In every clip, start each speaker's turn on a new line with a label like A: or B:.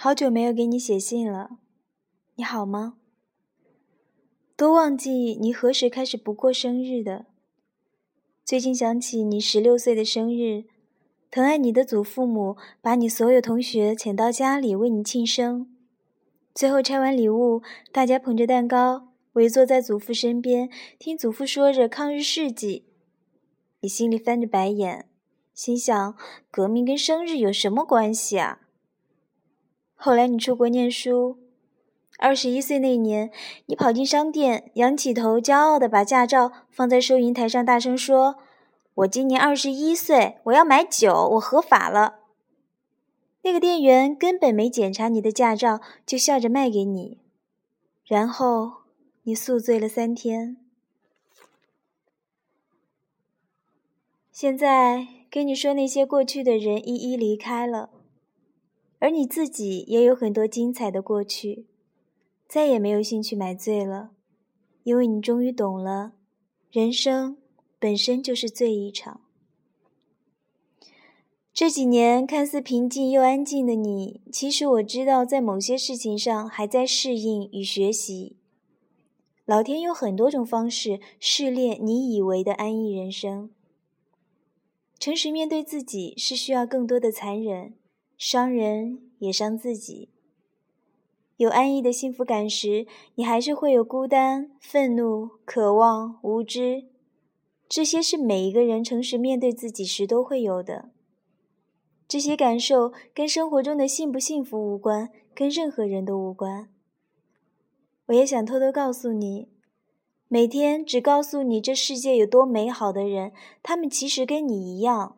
A: 好久没有给你写信了，你好吗？都忘记你何时开始不过生日的。最近想起你十六岁的生日，疼爱你的祖父母把你所有同学请到家里为你庆生，最后拆完礼物，大家捧着蛋糕围坐在祖父身边，听祖父说着抗日事迹。你心里翻着白眼。心想，革命跟生日有什么关系啊？后来你出国念书，二十一岁那年，你跑进商店，仰起头，骄傲地把驾照放在收银台上，大声说：“我今年二十一岁，我要买酒，我合法了。”那个店员根本没检查你的驾照，就笑着卖给你，然后你宿醉了三天。现在。跟你说，那些过去的人一一离开了，而你自己也有很多精彩的过去，再也没有兴趣买醉了，因为你终于懂了，人生本身就是醉一场。这几年看似平静又安静的你，其实我知道，在某些事情上还在适应与学习。老天有很多种方式试炼你以为的安逸人生。诚实面对自己是需要更多的残忍，伤人也伤自己。有安逸的幸福感时，你还是会有孤单、愤怒、渴望、无知，这些是每一个人诚实面对自己时都会有的。这些感受跟生活中的幸不幸福无关，跟任何人都无关。我也想偷偷告诉你。每天只告诉你这世界有多美好的人，他们其实跟你一样，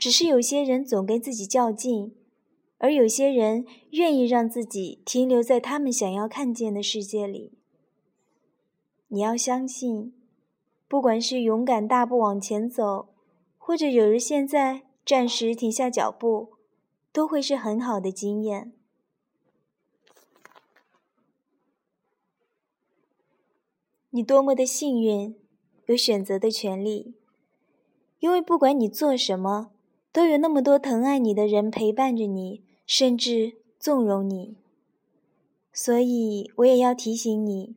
A: 只是有些人总跟自己较劲，而有些人愿意让自己停留在他们想要看见的世界里。你要相信，不管是勇敢大步往前走，或者有人现在暂时停下脚步，都会是很好的经验。你多么的幸运，有选择的权利，因为不管你做什么，都有那么多疼爱你的人陪伴着你，甚至纵容你。所以，我也要提醒你，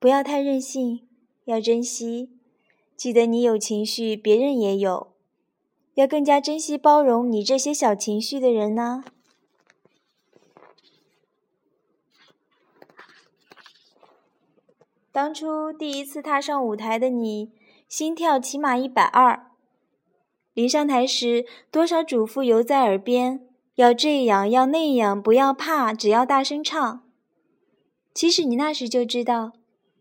A: 不要太任性，要珍惜。记得你有情绪，别人也有，要更加珍惜包容你这些小情绪的人呢。当初第一次踏上舞台的你，心跳起码一百二。临上台时，多少嘱咐犹在耳边：要这样，要那样，不要怕，只要大声唱。其实你那时就知道，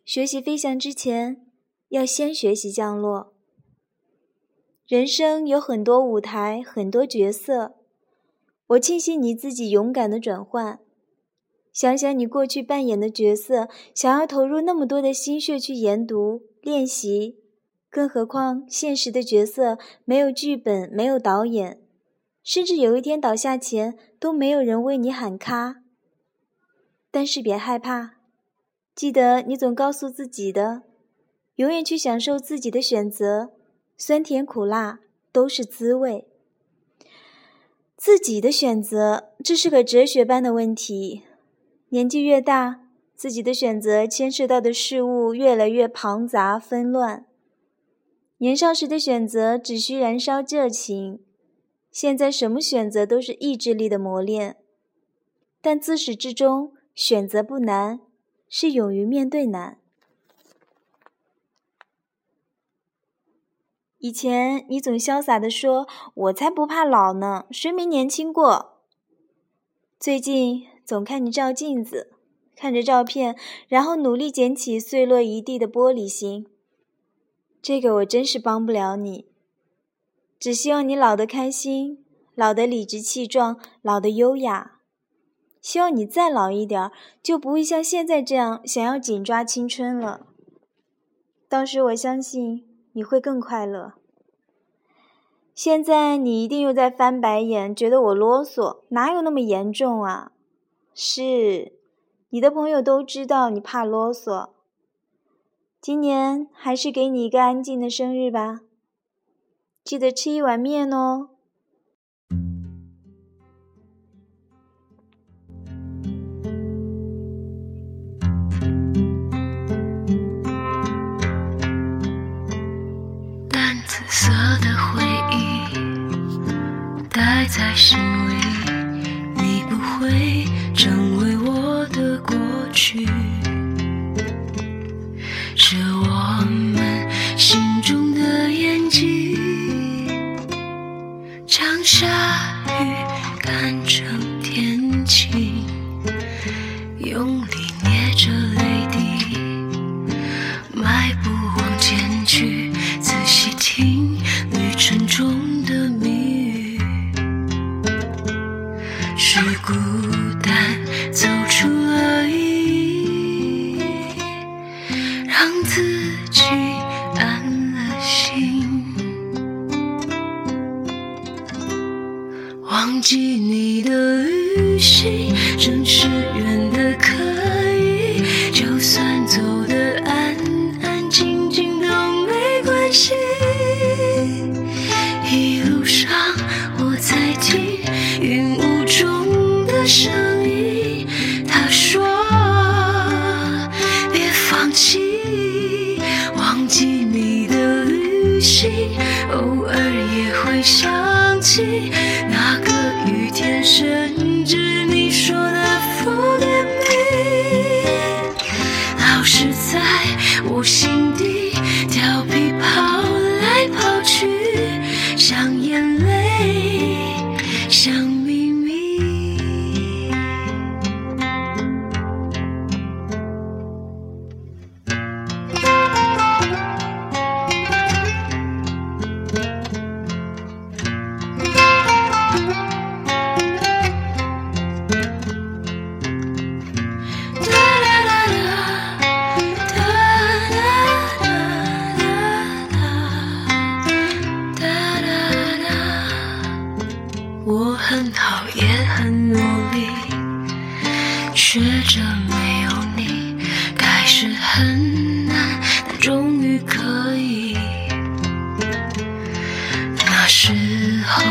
A: 学习飞翔之前，要先学习降落。人生有很多舞台，很多角色，我庆幸你自己勇敢的转换。想想你过去扮演的角色，想要投入那么多的心血去研读练习，更何况现实的角色没有剧本，没有导演，甚至有一天倒下前都没有人为你喊卡。但是别害怕，记得你总告诉自己的，永远去享受自己的选择，酸甜苦辣都是滋味。自己的选择，这是个哲学般的问题。年纪越大，自己的选择牵涉到的事物越来越庞杂纷乱。年少时的选择只需燃烧热情，现在什么选择都是意志力的磨练。但自始至终，选择不难，是勇于面对难。以前你总潇洒地说：“我才不怕老呢，谁没年轻过？”最近。总看你照镜子，看着照片，然后努力捡起碎落一地的玻璃心。这个我真是帮不了你，只希望你老得开心，老得理直气壮，老得优雅。希望你再老一点，就不会像现在这样想要紧抓青春了。到时我相信你会更快乐。现在你一定又在翻白眼，觉得我啰嗦，哪有那么严重啊？是，你的朋友都知道你怕啰嗦。今年还是给你一个安静的生日吧记得吃一碗面哦。
B: 淡紫色的回忆在心里你不会成为我的过去。看成天晴，用力捏着泪滴，迈步往前去，仔细听旅程中的谜语，是孤单走出的旅行，真是在我心底调皮跑。时候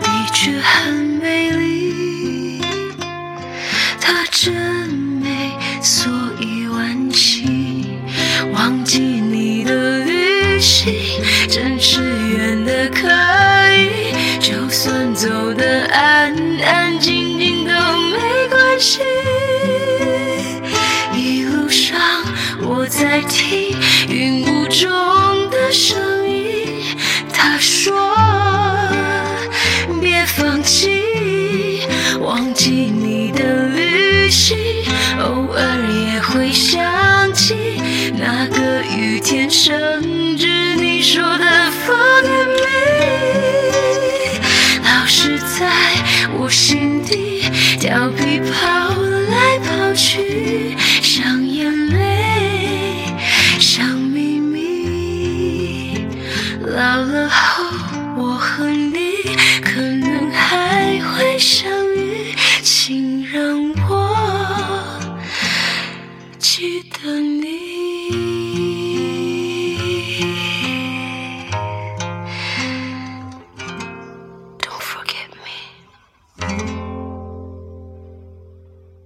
B: 的确很美丽。她真美，所以惋惜。忘记你的旅行，真是远的可以，就算走得安安静静都没关系。一路上我在听放弃，忘记你的旅行，偶尔也会想起那个雨天，甚至你说的 forget me，老是在我心底调皮跑让